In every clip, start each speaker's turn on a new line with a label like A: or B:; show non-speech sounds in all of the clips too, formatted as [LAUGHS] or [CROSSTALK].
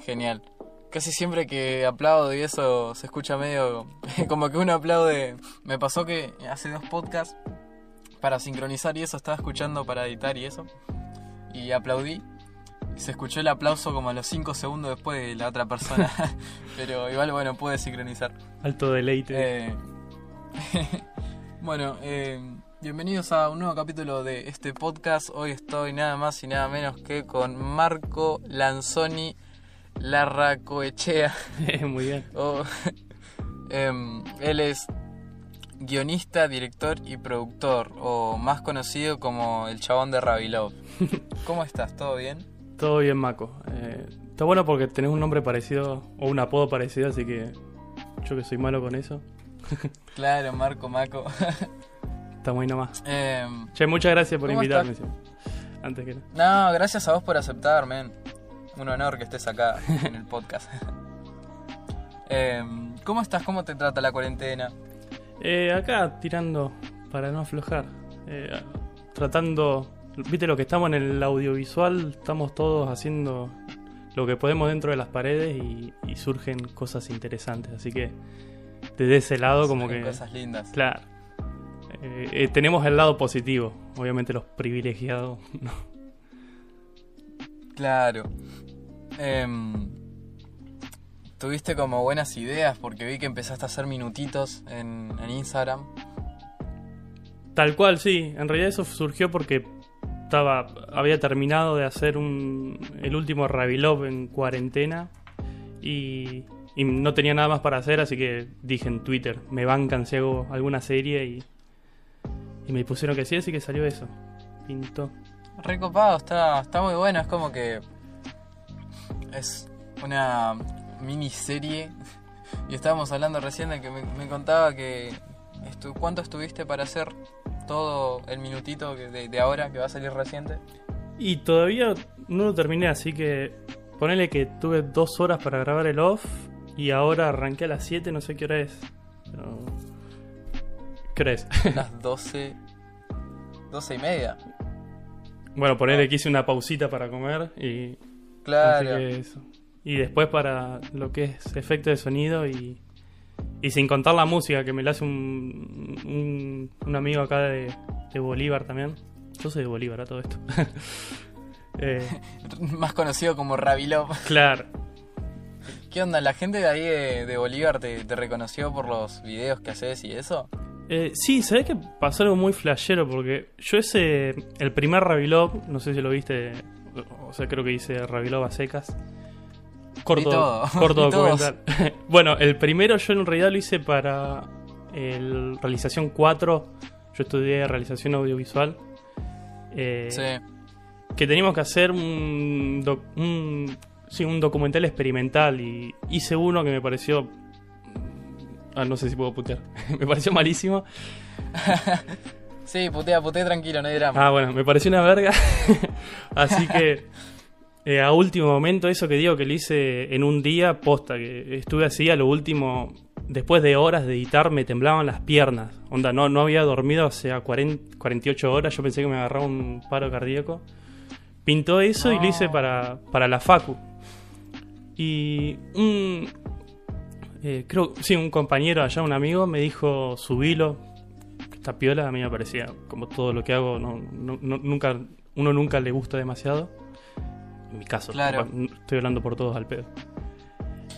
A: Genial. Casi siempre que aplaudo y eso se escucha medio [LAUGHS] como que uno aplaude. Me pasó que hace dos podcasts para sincronizar y eso estaba escuchando para editar y eso. Y aplaudí. Y se escuchó el aplauso como a los 5 segundos después de la otra persona. [LAUGHS] [LAUGHS] Pero igual, bueno, pude sincronizar.
B: Alto deleite.
A: Eh, bueno, eh, bienvenidos a un nuevo capítulo de este podcast. Hoy estoy nada más y nada menos que con Marco Lanzoni Larracoechea. [LAUGHS]
B: Muy bien. [LAUGHS]
A: Oh, [LAUGHS] em, él es guionista, director y productor, o más conocido como el chabón de Rabilov. ¿Cómo estás? ¿Todo bien?
B: Todo bien, Maco. Eh, está bueno porque tenés un nombre parecido o un apodo parecido, así que yo que soy malo con eso.
A: Claro, Marco Maco.
B: Está muy nomás.
A: Em,
B: Che, muchas gracias por
A: ¿Cómo
B: invitarme.
A: estás?
B: Antes que nada.
A: no, gracias a vos por aceptar, men. Un honor que estés acá en el podcast. [LAUGHS] Em, ¿Cómo estás? ¿Cómo te trata la cuarentena?
B: Eh, acá tirando para no aflojar. Eh, tratando. Viste lo que estamos en el audiovisual, estamos todos haciendo lo que podemos dentro de las paredes y, y surgen cosas interesantes. Así que desde ese lado, como que.
A: Cosas lindas.
B: Claro. Eh, eh, tenemos el lado positivo. Obviamente los privilegiados. [LAUGHS] no.
A: Claro. Em, tuviste como buenas ideas porque vi que empezaste a hacer minutitos en, en Instagram.
B: Tal cual, sí. En realidad eso surgió porque estaba había terminado de hacer un, el último Ravilov en cuarentena y, y no tenía nada más para hacer, así que dije en Twitter, me bancan si hago alguna serie y, y me pusieron que sí, así que salió eso. Pintó.
A: Recopado, está, está muy bueno. Es como que es una miniserie. Y estábamos hablando recién de que me, me contaba que estu- cuánto estuviste para hacer todo el minutito de, de ahora que va a salir reciente.
B: Y todavía no lo terminé, así que ponele que tuve dos horas para grabar el off y ahora arranqué a las 7, no sé qué hora es. Pero... ¿Qué hora es?
A: Las [LAUGHS] 12, 12 y media.
B: bueno, ponele que hice una pausita para comer y...
A: Claro.
B: eso. Y después para lo que es efecto de sonido y, y sin contar la música que me la hace un, un, un amigo acá de, de Bolívar también. Yo soy de Bolívar a todo esto. [LAUGHS] Eh, [LAUGHS]
A: Más conocido como Rabilov.
B: claro.
A: ¿Qué onda? ¿La gente de ahí de, de Bolívar te, te reconoció por los videos que haces y eso?
B: Eh, sí, ¿sabés que pasó algo muy flashero? Porque yo ese, el primer Ravilov, no sé si lo viste, o sea, creo que hice Ravilov a secas. Corto,
A: todo,
B: corto [LAUGHS] documental. [LAUGHS] bueno, el primero yo en realidad lo hice para el realización 4. Yo estudié realización audiovisual. Eh,
A: Sí.
B: que teníamos que hacer un, doc- un, sí, un documental experimental y hice uno que me pareció... Ah, no sé si puedo putear. [LAUGHS] me pareció malísimo.
A: Sí, putea, putea tranquilo, no hay drama.
B: Ah, bueno, me pareció una verga. Así que eh, a último momento, eso que digo que lo hice en un día, posta, que estuve así a lo último, después de horas de editar, me temblaban las piernas. Onda, no, no había dormido hace 40, 48 horas, yo pensé que me agarraba un paro cardíaco. Pintó eso y lo hice
A: No.
B: para, para la Facu. Y un. eh, creo, sí, un compañero allá, un amigo, me dijo: subilo, esta piola a mí me parecía como todo lo que hago no- nunca uno nunca le gusta demasiado en mi caso
A: Claro.
B: estoy hablando por todos al pedo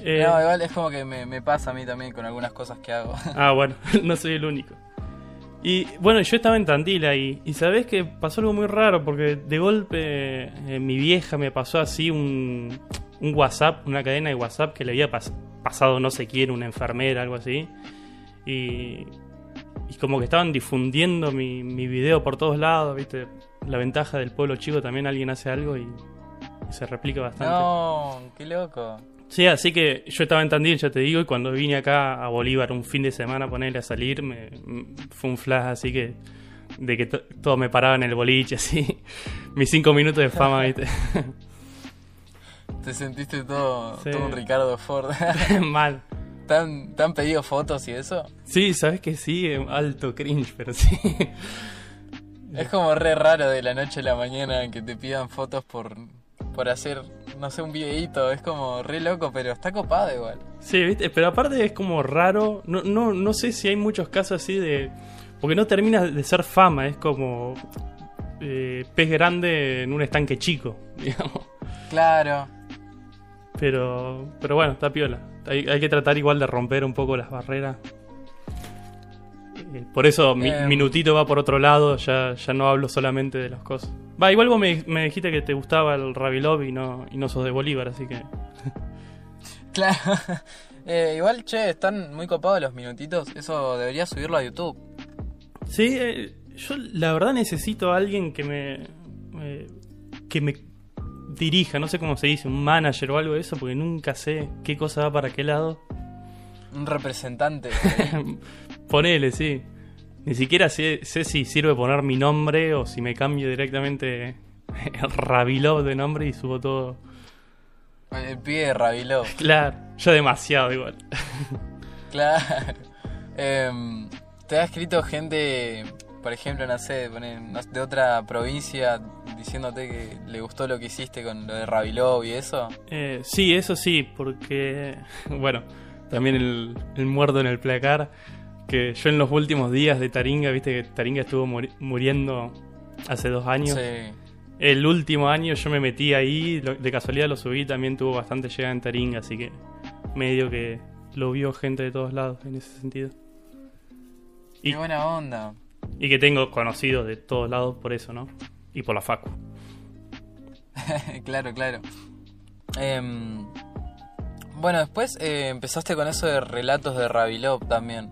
B: Eh,
A: No, igual es como que me, me pasa a mí también con algunas cosas que hago. [LAUGHS]
B: ah bueno [LAUGHS] no soy el único y bueno yo estaba en Tandil ahí y sabés que pasó algo muy raro porque de golpe eh, mi vieja me pasó así un, un WhatsApp una cadena de WhatsApp que le había pas- pasado no sé quién una enfermera algo así y y como que estaban difundiendo mi, mi video por todos lados, ¿viste? La ventaja del pueblo chico también alguien hace algo y, se replica bastante.
A: No, qué loco.
B: Sí, así que yo estaba en Tandil, ya te digo, y cuando vine acá a Bolívar un fin de semana a ponerle a salir, me, fue un flash así que de que to- todo me paraba en el boliche, [LAUGHS] así. Mis cinco minutos de fama, [LAUGHS] ¿viste?
A: Te sentiste todo,
B: Sí.
A: todo un Ricardo Ford. [LAUGHS]
B: Mal.
A: ¿Te han, te han pedido fotos y eso?
B: Sí, sabes que sí, alto cringe, pero sí.
A: Es como re raro de la noche a la mañana que te pidan fotos por, por hacer no sé, un videíto. Es como re loco, pero está copado igual.
B: Sí, ¿viste? Pero aparte es como raro. No, no, no sé si hay muchos casos así de. Porque no termina de ser fama, es como. eh, pez grande en un estanque chico, [LAUGHS] digamos.
A: Claro.
B: Pero, pero bueno, está piola. Hay, hay que tratar igual de romper un poco las barreras. Eh, Por eso mi
A: Em.
B: minutito va por otro lado, ya, ya no hablo solamente de las cosas. Va, igual vos me, me dijiste que te gustaba el Rabilov y no, y no sos de Bolívar, así que... [LAUGHS]
A: Claro. [LAUGHS] Eh, igual, che, están muy copados los minutitos. Eso debería subirlo a YouTube.
B: Sí, eh, yo la verdad necesito a alguien que me... eh, que me dirija, no sé cómo se dice, un manager o algo de eso, porque nunca sé qué cosa va para qué lado.
A: Un representante. [LAUGHS]
B: Ponele, sí. Ni siquiera sé, sé si sirve poner mi nombre o si me cambio directamente [LAUGHS] el Rabilov de nombre y subo todo.
A: El pibe de Rabiló. [LAUGHS]
B: Claro, ya demasiado igual. [LAUGHS]
A: Claro. Em, ¿Te ha escrito gente, por ejemplo, no sé, de otra provincia diciéndote que le gustó lo que hiciste con lo de Rabiló y eso?
B: Eh, sí, eso sí, porque, bueno, también el, el muerto en el placar, que yo en los últimos días de Taringa, viste que Taringa estuvo muri- muriendo hace dos años.
A: Sí.
B: El último año yo me metí ahí, lo- de casualidad lo subí, también tuvo bastante llegada en Taringa, así que medio que lo vio gente de todos lados en ese sentido. Y-
A: Qué buena onda.
B: Y que tengo conocidos de todos lados por eso, ¿no? Y por la facu. [LAUGHS]
A: claro, claro. Em, bueno, después eh, empezaste con eso de relatos de Rabilov también.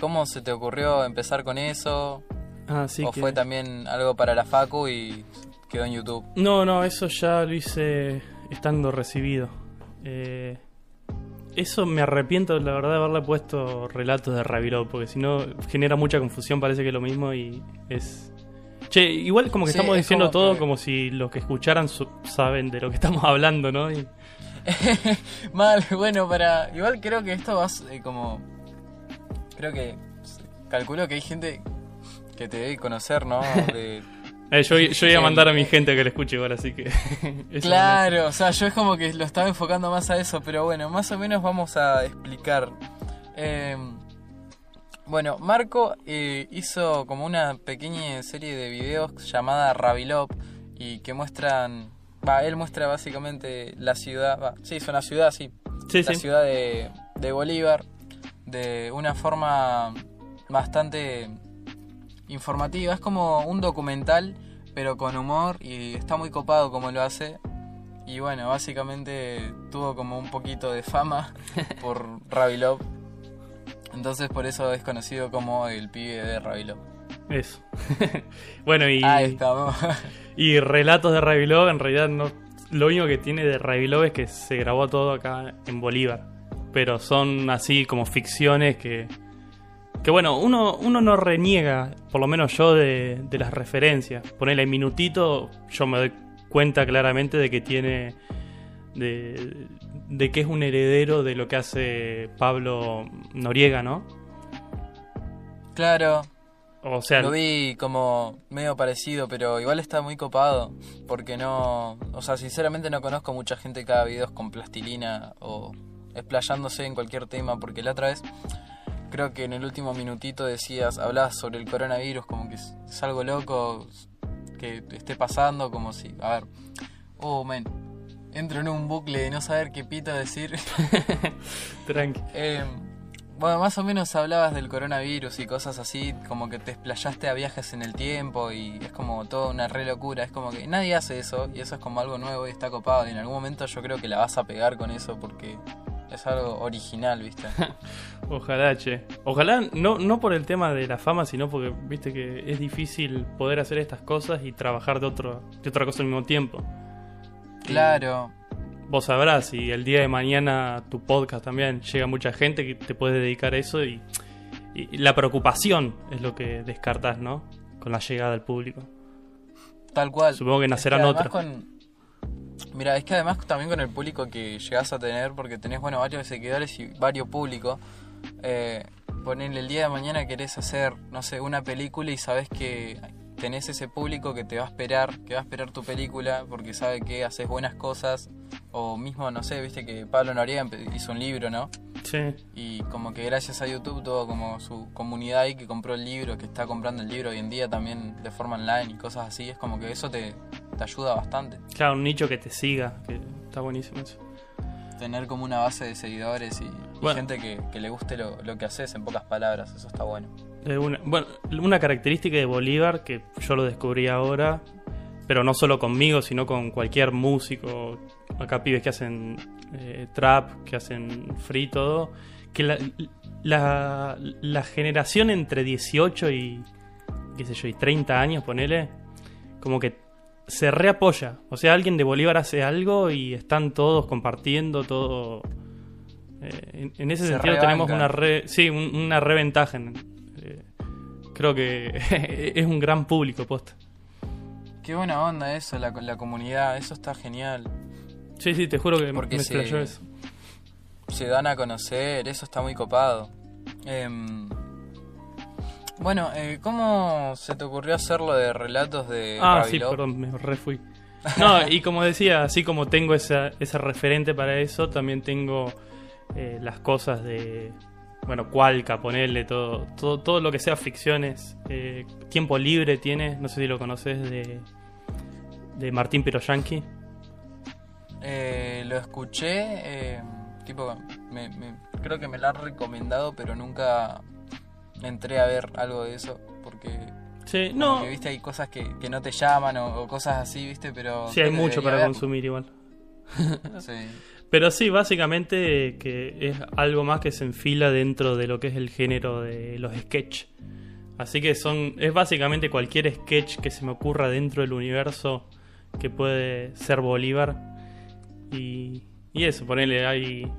A: ¿Cómo se te ocurrió empezar con eso?
B: Ah, sí
A: ¿O
B: que...
A: fue también algo para la Facu y quedó en YouTube?
B: No, no, eso ya lo hice estando recibido. Eh, eso me arrepiento, la verdad, de haberle puesto relatos de Ravirov, porque si no genera mucha confusión, parece que es lo mismo y es... Che, igual como que
A: Sí,
B: estamos
A: es
B: diciendo
A: como
B: todo
A: que-
B: como si los que escucharan saben de lo que estamos hablando, ¿no? Y- [LAUGHS]
A: Mal, bueno, para. Igual creo que esto vas eh, como. Creo que. Calculo que hay gente que te debe conocer, ¿no? De- [LAUGHS]
B: Eh, yo, yo iba a mandar a mi [LAUGHS] gente que lo escuche igual, así que... [LAUGHS]
A: Claro, o sea, yo es como que lo estaba enfocando más a eso, pero bueno, más o menos vamos a explicar. Eh, bueno, Marco eh, hizo como una pequeña serie de videos llamada Rabilop y que muestran, va, él muestra básicamente la ciudad, va, sí, es una ciudad, sí,
B: Sí,
A: la
B: sí.
A: ciudad de, de Bolívar de una forma bastante informativa. Es como un documental, pero con humor y está muy copado como lo hace. Y bueno, básicamente tuvo como un poquito de fama [LAUGHS] por Rabilov. Entonces por eso es conocido como el pibe de Rabilov.
B: Eso. [LAUGHS] bueno, y...
A: Ahí estamos.
B: Y relatos de Ravilov, en realidad no. Lo único que tiene de Ravilov es que se grabó todo acá en Bolívar. Pero son así como ficciones que. Que bueno, uno, uno no reniega, por lo menos yo, de, de las referencias. Ponerle minutito, yo me doy cuenta claramente de que tiene. De, de que es un heredero de lo que hace Pablo Noriega, ¿no?
A: claro,
B: O sea,
A: Lo vi como medio parecido, pero igual está muy copado. Porque no. O sea, sinceramente no conozco mucha gente que haga videos con plastilina o explayándose en cualquier tema. Porque la otra vez, creo que en el último minutito decías, hablabas sobre el coronavirus, como que es, algo loco que esté pasando, como si. A ver. Oh, man. Entro en un bucle de no saber qué pito decir. [LAUGHS]
B: tranqui.
A: Eh, bueno, más o menos hablabas del coronavirus y cosas así, como que te explayaste a viajes en el tiempo y es como toda una re locura. Es como que nadie hace eso y eso es como algo nuevo y está copado. Y en algún momento yo creo que la vas a pegar con eso porque es algo original, ¿viste? [LAUGHS]
B: Ojalá, che. Ojalá, no, no por el tema de la fama, sino porque, viste que es difícil poder hacer estas cosas y trabajar de, otro, de otra cosa al mismo tiempo.
A: Claro,
B: Vos sabrás, si el día de mañana tu podcast también llega mucha gente que te puedes dedicar a eso y, y la preocupación es lo que descartás, ¿no? Con la llegada del público.
A: tal cual.
B: Supongo que
A: Es
B: nacerán
A: además
B: otros.
A: con- Mira, es que además también con el público que llegás a tener, porque tenés, bueno, varios seguidores y varios públicos, eh, ponele el día de mañana querés hacer, no sé, una película y sabes que tenés ese público que te va a esperar, que va a esperar tu película, porque sabe que haces buenas cosas O mismo, no sé, viste que Pablo Noriega hizo un libro, ¿no?
B: Sí.
A: Y como que gracias a YouTube tuvo como su comunidad ahí que compró el libro, que está comprando el libro hoy en día también de forma online y cosas así. Es como que eso te, te ayuda bastante.
B: Claro, un nicho que te siga, que está buenísimo eso.
A: Tener como una base de seguidores y, y
B: Bueno.
A: gente que, que le guste lo, lo que haces en pocas palabras. Eso está bueno.
B: Una, bueno, una característica de Bolívar que yo lo descubrí ahora, pero no solo conmigo, sino con cualquier músico. Acá pibes que hacen eh, trap, que hacen free, todo. Que la, la, la generación entre 18 y, qué sé yo, y 30 años, ponele, como que se reapoya. O sea, alguien de Bolívar hace algo y están todos compartiendo todo. Eh, en, en ese
A: Se
B: sentido tenemos una re, sí, un- una reventaja. en- eh, creo que [LAUGHS] es un gran público, posta.
A: Qué buena onda eso, la, la comunidad. Eso está genial.
B: Sí, sí, te juro que
A: Porque
B: me
A: se-
B: eso.
A: se dan a conocer, eso está muy copado. Em, bueno, eh, ¿cómo se te ocurrió hacerlo de relatos de
B: Ah, sí, perdón, me refui. [LAUGHS] No, y como decía, así como tengo esa, ese referente para eso, también tengo eh, las cosas de, bueno, Cualca, ponerle todo, todo, todo lo que sea ficciones. Eh, Tiempo libre tiene, no sé si lo conoces, de, de Martín Piroyanqui.
A: Eh, lo escuché, eh, tipo, me- me- creo que me lo han recomendado, pero nunca entré a ver algo de eso, porque
B: Sí, no,
A: que, viste, hay cosas que, que no te llaman o, o cosas así, viste, pero...
B: sí hay mucho para consumir igual. [LAUGHS] [LAUGHS]
A: Sí.
B: Pero sí, básicamente que es algo más que se enfila dentro de lo que es el género de los sketch. Así que son es básicamente cualquier sketch que se me ocurra dentro del universo que puede ser Bolívar. Y, y eso, ponele ahí...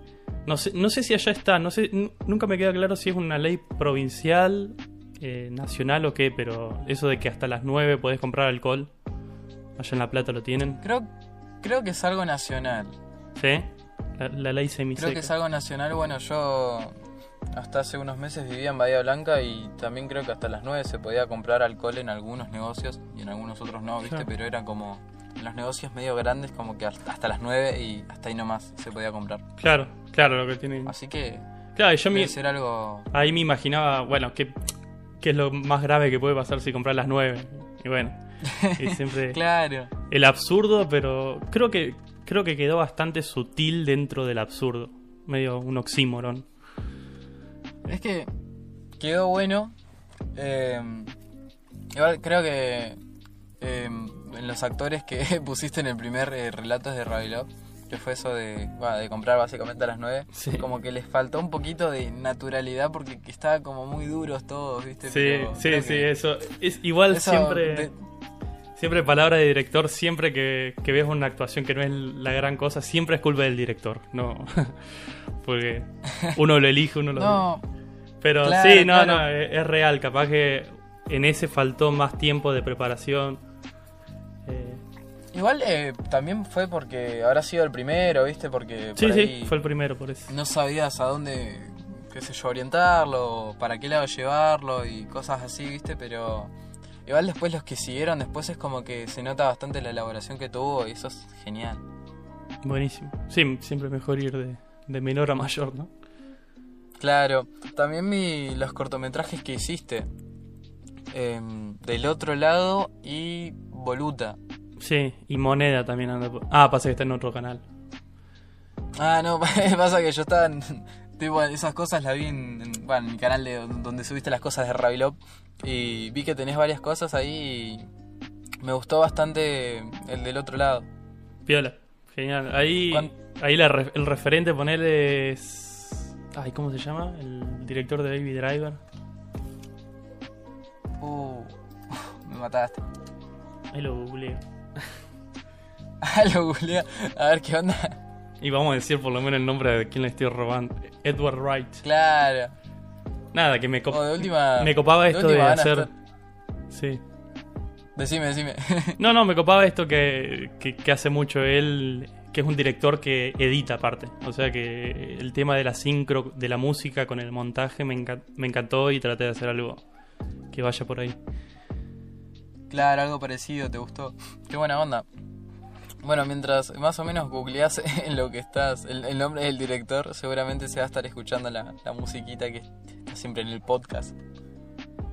B: No sé, no sé si allá está, no sé, nu- nunca me queda claro si es una ley provincial, eh, nacional o qué, pero eso de que hasta las 9 podés comprar alcohol, allá en La Plata lo tienen,
A: Creo, creo que es algo nacional.
B: ¿sí? La, la ley semiseca.
A: Creo que es algo nacional. Bueno, yo hasta hace unos meses vivía en Bahía Blanca y también creo que hasta las 9 se podía comprar alcohol en algunos negocios y en algunos otros no, ¿viste?
B: Claro.
A: Pero era como en los negocios medio grandes, como que hasta las 9 y hasta ahí nomás se podía comprar.
B: Claro, claro, lo que tienen.
A: Así que
B: Claro, yo me,
A: ser algo.
B: ahí me imaginaba, bueno, qué, qué es lo más grave que puede pasar si compras las 9. Y bueno, y [LAUGHS] siempre
A: Claro.
B: el absurdo, pero creo que creo que quedó bastante sutil dentro del absurdo. Medio un oxímoron.
A: Es que quedó bueno. Eh, igual creo que eh, en los actores que [LAUGHS] pusiste en el primer eh, relatos de Rabilov, que fue eso de, bueno, de comprar básicamente a las 9,
B: Sí.
A: como que les faltó un poquito de naturalidad porque que estaban como muy duros todos, ¿viste?
B: Sí,
A: Pero
B: sí, sí, eso. Es igual
A: eso
B: siempre.
A: de-
B: Siempre palabra de director, siempre que, que ves una actuación que no es la gran cosa, siempre es culpa del director, no. [LAUGHS] Porque uno lo elige, uno lo
A: no,
B: Pero
A: Claro,
B: sí, no,
A: claro.
B: no, es, es real. Capaz que en ese faltó más tiempo de preparación.
A: Igual eh, también fue porque habrá sido el primero, ¿viste? Porque
B: sí,
A: por
B: sí, fue el primero por eso.
A: no sabías a dónde, qué sé yo, orientarlo, para qué lado llevarlo y cosas así, ¿viste? Pero igual después los que siguieron, después es como que se nota bastante la elaboración que tuvo y eso es genial.
B: Buenísimo. Sí, siempre mejor ir de, de menor a mayor, ¿no?
A: Claro, también mi, los cortometrajes que hiciste, em, del otro lado y Voluta.
B: Sí, y Moneda también anda por... Ah, pasa que está en otro canal.
A: Ah, no, [LAUGHS] pasa que yo estaba en, tipo, esas cosas las vi en, en- bueno, en mi canal de donde subiste las cosas de Ravilop y vi que tenés varias cosas ahí y me gustó bastante el del otro lado.
B: Piola, genial. Ahí,
A: ¿Cuán-
B: ahí la el referente ponerle es... Ay, ¿cómo se llama? El director de Baby Driver.
A: Uh, [LAUGHS] me mataste.
B: Ahí lo googleo.
A: Ah, [LAUGHS] lo googleé. A ver qué onda.
B: Y vamos a decir por lo menos el nombre de quién le estoy robando. Edward Wright.
A: Claro.
B: Nada, que me, cop-
A: O de última.
B: me copaba esto de, hacer...
A: estar-
B: Sí.
A: Decime, decime. [LAUGHS]
B: No, no, me copaba esto que, que, que hace mucho él, que es un director que edita aparte. O sea que el tema de la sincro, de la música con el montaje me, enca- me encantó y traté de hacer algo que vaya por ahí.
A: claro, algo parecido, ¿te gustó? Qué buena onda. Bueno, mientras más o menos googleás [LAUGHS] en lo que estás, el, el nombre del director, seguramente se va a estar escuchando la, la musiquita que está siempre en el podcast.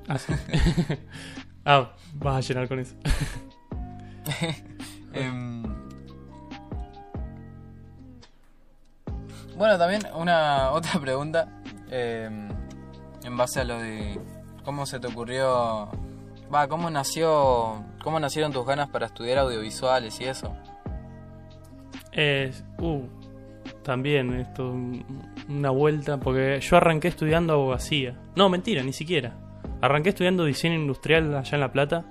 B: Ah, sí. [LAUGHS] ah, vas a llenar con eso. [LAUGHS]
A: Em, bueno, también una otra pregunta em, en base a lo de cómo se te ocurrió, va, cómo nació, cómo nacieron tus ganas para estudiar audiovisuales y eso.
B: Eh, uh, también esto, un- una vuelta, porque yo arranqué estudiando abogacía. No, mentira, ni siquiera. Arranqué estudiando diseño industrial allá en La Plata.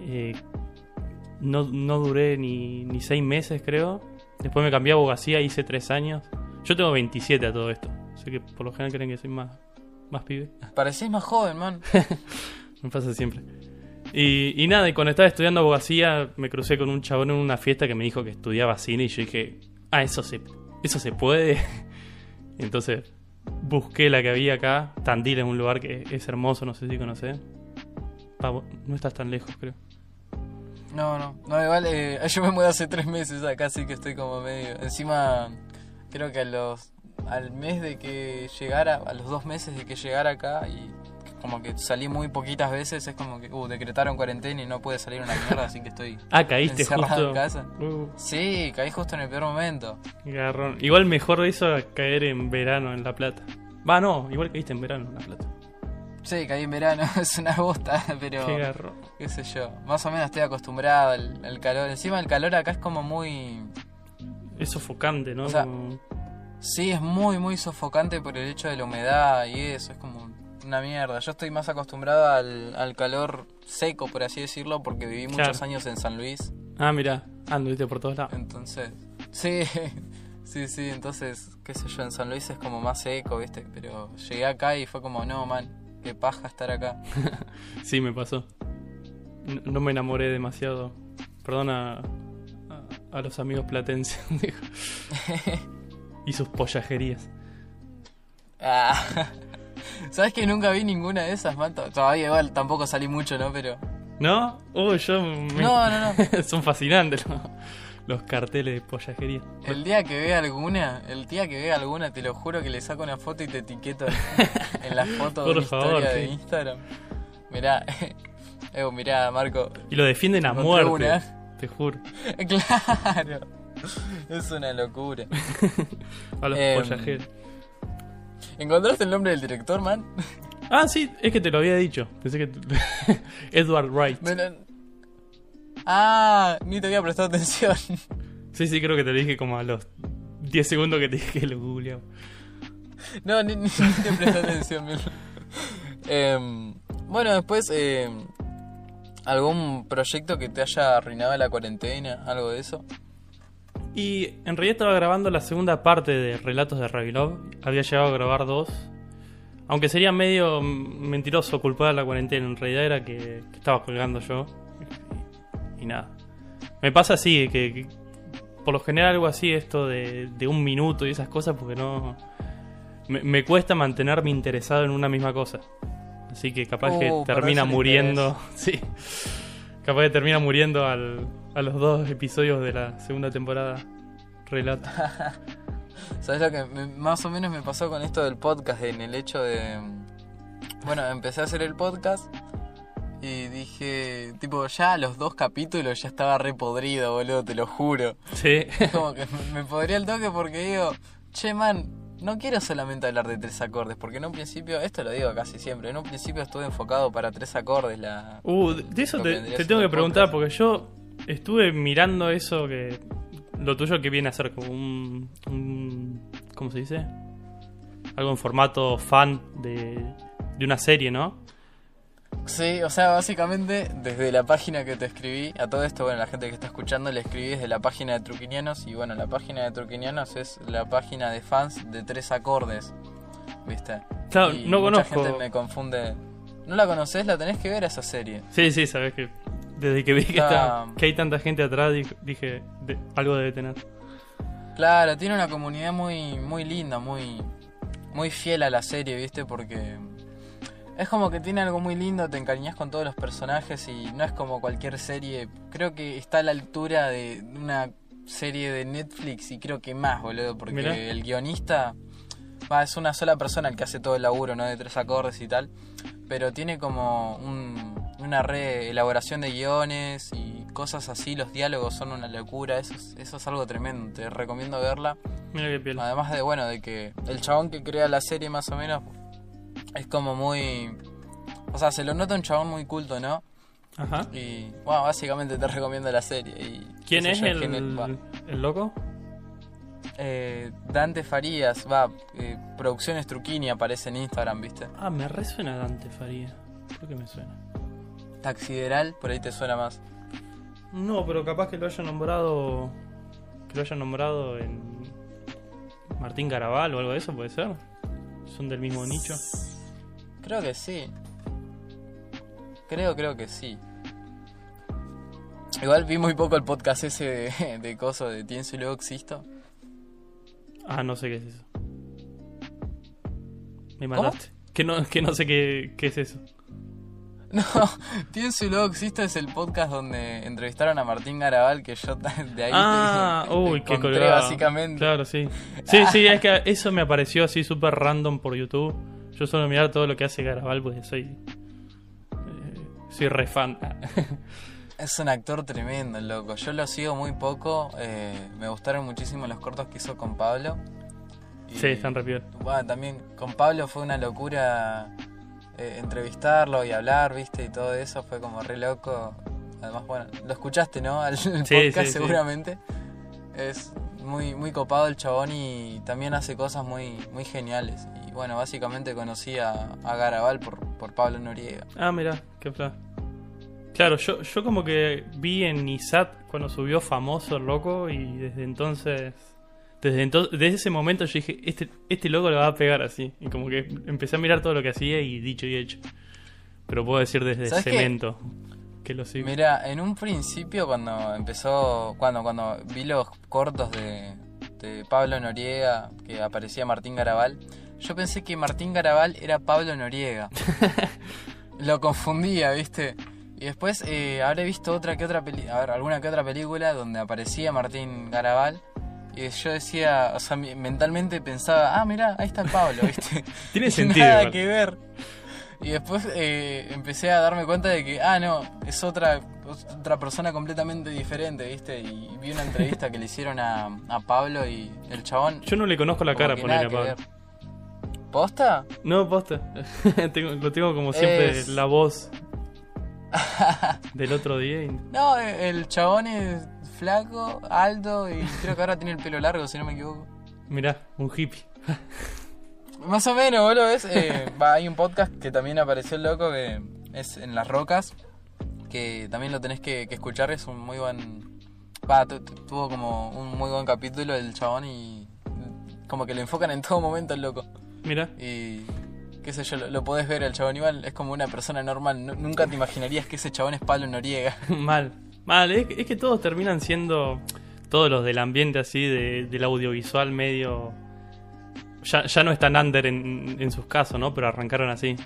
B: Eh, no, no duré ni, ni seis meses, creo. Después me cambié a abogacía, hice tres años. Yo tengo 27 a todo esto. Así que por lo general creen que soy más, más pibe.
A: Parecés más joven, man. [LAUGHS]
B: Me pasa siempre. Y, y nada, y cuando estaba estudiando abogacía, me crucé con un chabón en una fiesta que me dijo que estudiaba cine y yo dije, ah, eso se, eso se puede. [LAUGHS] Entonces busqué la que había acá. Tandil es un lugar que es hermoso, no sé si vos- no estás tan lejos, creo.
A: No, no, no, igual eh, [LAUGHS] yo me mudé hace tres meses acá, así que estoy como medio. Encima, creo que a los. al mes de que llegara, a los dos meses de que llegara acá y como que salí muy poquitas veces, es como que, uh, decretaron cuarentena y no pude salir una mierda, así que estoy
B: Ah, caíste justo.
A: en casa.
B: Uh,
A: Sí, caí justo en el peor momento.
B: garrón. Igual mejor eso a caer en verano en La Plata. Va, no, igual caíste en verano en La Plata.
A: Sí, caí en verano, [LAUGHS] es una bosta, pero.
B: Qué garrón.
A: qué sé yo. Más o menos estoy acostumbrado al, al calor. Encima el calor acá es como muy.
B: Es sofocante, ¿no?
A: O sea,
B: Como-
A: Sí, es muy, muy sofocante por el hecho de la humedad y eso, es como una mierda. Yo estoy más acostumbrado al, al calor seco, por así decirlo, porque viví
B: Claro.
A: muchos años en San Luis.
B: Ah, mira, anduviste por todos lados.
A: Entonces, [LAUGHS] sí, sí, sí, entonces, qué sé yo, en San Luis es como más seco, ¿viste? Pero llegué acá y fue como, no, man, qué paja estar acá. [LAUGHS]
B: Sí, me pasó. No, no me enamoré demasiado. Perdona a, a los amigos platenses. [LAUGHS] dijo. y sus pollajerías.
A: Ah, ¿Sabes que nunca vi ninguna de esas, man? To- Todavía igual tampoco salí mucho, ¿no? Pero...
B: ¿No? Uy, yo. me-
A: No, no, no. [LAUGHS]
B: Son fascinantes los, los carteles de pollajería.
A: El día que vea alguna, el día que vea alguna, te lo juro que le saco una foto y te etiqueto en, la foto de
B: Por favor,
A: historia de
B: sí.
A: Instagram. Mirá, [LAUGHS] Evo, mirá, Marco.
B: Y lo defienden a muerte.
A: una.
B: Te juro. [LAUGHS]
A: Claro. Es una locura.
B: A los
A: Em.
B: pollajeros.
A: ¿Encontraste el nombre del director, man? [LAUGHS]
B: Ah, sí, es que te lo había dicho. Pensé que. [LAUGHS] Edward Wright.
A: Ah, ni te había prestado atención.
B: Sí, sí, creo que te lo dije como a los 10 segundos que te dije que lo googleaba.
A: No, ni, ni- [LAUGHS] te presté atención. Em, bueno, después, em, ¿algún proyecto que te haya arruinado la cuarentena? ¿Algo de eso?
B: Y en realidad estaba grabando la segunda parte de Relatos de Ravilov. Había llegado a grabar dos. Aunque sería medio mentiroso culpar a la cuarentena. En realidad era que, que estaba colgando yo. Y, nada. Me pasa así, que, que por lo general algo así, esto de, de un minuto y esas cosas, porque no... Me, me cuesta mantenerme interesado en una misma cosa. Así que capaz que
A: Uh,
B: termina muriendo. [LAUGHS] Sí. Capaz que termina muriendo al, a los dos episodios de la segunda temporada. Relato. [LAUGHS]
A: ¿Sabes lo que me- más o menos me pasó con esto del podcast? En el hecho de. Bueno, empecé a hacer el podcast y dije, tipo, ya a los dos capítulos ya estaba re podrido, boludo, te lo juro.
B: Sí.
A: Como que me podría el toque porque digo, che, man, no quiero solamente hablar de tres acordes, porque en un principio, esto lo digo casi siempre, en un principio estuve enfocado para tres acordes la.
B: Uh, de eso te, tengo que preguntar,
A: podcast.
B: porque yo estuve mirando eso que. Lo tuyo que viene a ser como un. un- ¿Cómo se dice? Algo en formato fan de, de una serie, ¿no?
A: Sí, o sea, básicamente desde la página que te escribí, a todo esto, bueno, la gente que está escuchando le escribí desde la página de Truquinianos y bueno, la página de Truquinianos es la página de fans de tres acordes, ¿viste?
B: Claro,
A: Y
B: no
A: mucha
B: conozco.
A: gente me confunde. ¿No la conoces? La tenés que ver esa serie.
B: Sí, sí, sabes que. Desde que vi que,
A: Está-
B: está- que hay tanta gente atrás, dije, dije, de- algo debe tener.
A: Claro, tiene una comunidad muy, muy linda, muy, muy fiel a la serie, ¿viste? Porque Es como que tiene algo muy lindo, te encariñas con todos los personajes y no es como cualquier serie. Creo que está a la altura de una serie de Netflix y creo que más, boludo, porque
B: Mirá.
A: el guionista va, es una sola persona el que hace todo el laburo, ¿no? De tres acordes y tal. Pero tiene como un- una re elaboración de guiones y cosas así, los diálogos son una locura, eso es, eso es algo tremendo, te recomiendo verla.
B: Mira qué piel.
A: Además de, bueno, de que el chabón que crea la serie más o menos es como muy... O sea, se lo nota un chabón muy culto, ¿no?
B: Ajá.
A: Y, bueno, básicamente te [LAUGHS] recomiendo la serie. Y,
B: ¿Quién es
A: yo,
B: el,
A: va.
B: el loco?
A: Eh, Dante Farías, va, eh, Producciones Truquini aparece en Instagram, ¿viste?
B: Ah, me resuena Dante Faría. ¿Por qué me suena?
A: Taxideral, por ahí te suena más.
B: No, pero capaz que lo haya nombrado. Que lo haya nombrado en. Martín Garabal o algo de eso, puede ser. Son del mismo nicho.
A: Creo que sí. Creo, creo que sí. Igual vi muy poco el podcast ese de, [LAUGHS] de coso de Pienso y luego existo.
B: Ah, no sé qué es eso. Me mataste. Que no, que no sé qué, qué es eso. [LAUGHS]
A: No, Pienso y luego existo es el podcast donde entrevistaron a Martín Garabal que yo de ahí
B: Ah,
A: te, te
B: uy, qué
A: encontré
B: colgado.
A: básicamente.
B: Claro, sí. Sí, sí, es que [LAUGHS] eso me apareció así súper random por YouTube. Yo suelo mirar todo lo que hace Garabal porque soy. eh, soy re fan. [LAUGHS]
A: Es un actor tremendo, loco. Yo lo sigo muy poco. eh, me gustaron muchísimo los cortos que hizo con Pablo. Y,
B: Sí, están piola.
A: Bueno, también con Pablo fue una locura eh, entrevistarlo y hablar, viste, y todo eso fue como re loco. Además, bueno, lo escuchaste, ¿no? Al [LAUGHS] podcast
B: sí, sí.
A: seguramente. Es muy, muy copado el chabón y también hace cosas muy, muy geniales. Y bueno, básicamente conocí a, a Garabal por, por Pablo Noriega.
B: Ah, mira, qué fla. Claro, yo, yo como que vi en ISAT cuando subió famoso el loco y desde entonces. Desde, entonces, desde ese momento yo dije, este, este loco lo va a pegar así. Y como que empecé a mirar todo lo que hacía y dicho y hecho. Pero puedo decir desde. Cemento que lo sigo.
A: Mira, en un principio cuando empezó, cuando, cuando vi los cortos de, de Pablo Noriega, que aparecía Martín Garabal, yo pensé que Martín Garabal era Pablo Noriega. [LAUGHS] Lo confundía, ¿viste? Y después eh, habré visto otra que otra peli a ver, alguna que otra película donde aparecía Martín Garabal. Y yo decía, o sea, mentalmente pensaba, ah, mira, ahí está el Pablo, ¿viste? [LAUGHS]
B: Tiene [LAUGHS] sentido.
A: Nada que ver. Y después eh, empecé a darme cuenta de que, ah, no, es otra, otra persona completamente diferente, ¿viste? Y vi una entrevista que le hicieron a, a Pablo y el chabón.
B: Yo no le conozco la cara,
A: nada
B: a Pablo.
A: ver. ¿Posta?
B: No, posta. [LAUGHS] tengo, lo tengo como siempre
A: Es-
B: la voz del otro día. y- [LAUGHS]
A: No, el chabón es flaco, alto y creo que ahora tiene el pelo largo, si no me equivoco.
B: Mirá, un hippie.
A: Más o menos, boludo, ¿ves? Eh, va, hay un podcast que también apareció el loco que es En las Rocas, que también lo tenés que, que escuchar, es un muy buen... Va, tu- tu- tuvo como un muy buen capítulo el chabón y como que lo enfocan en todo momento el loco.
B: Mirá.
A: Y qué sé yo, lo, lo podés ver el chabón igual, es como una persona normal, nu- nunca te imaginarías que ese chabón es Pablo Noriega. [LAUGHS]
B: Mal. Mal, es, que- es que todos terminan siendo. Todos los del ambiente así, de- del audiovisual medio. Ya, ya no están under en, en sus casos, ¿no? Pero arrancaron así.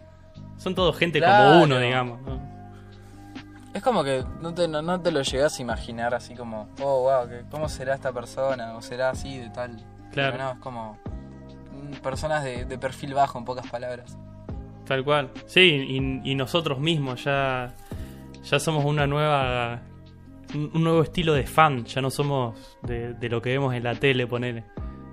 B: Son todos gente
A: Claro.
B: como uno, digamos. ¿no?
A: Es como que no te, no, no te lo llegas a imaginar así como, oh, wow, ¿cómo será esta persona? ¿O será así de tal?
B: Claro.
A: Pero no, es como personas de, de perfil bajo, en pocas palabras.
B: Tal cual. Sí, y, y nosotros mismos ya. Ya somos una nueva. Un, nuevo estilo de fan. Ya no somos de, de lo que vemos en la tele, ponele.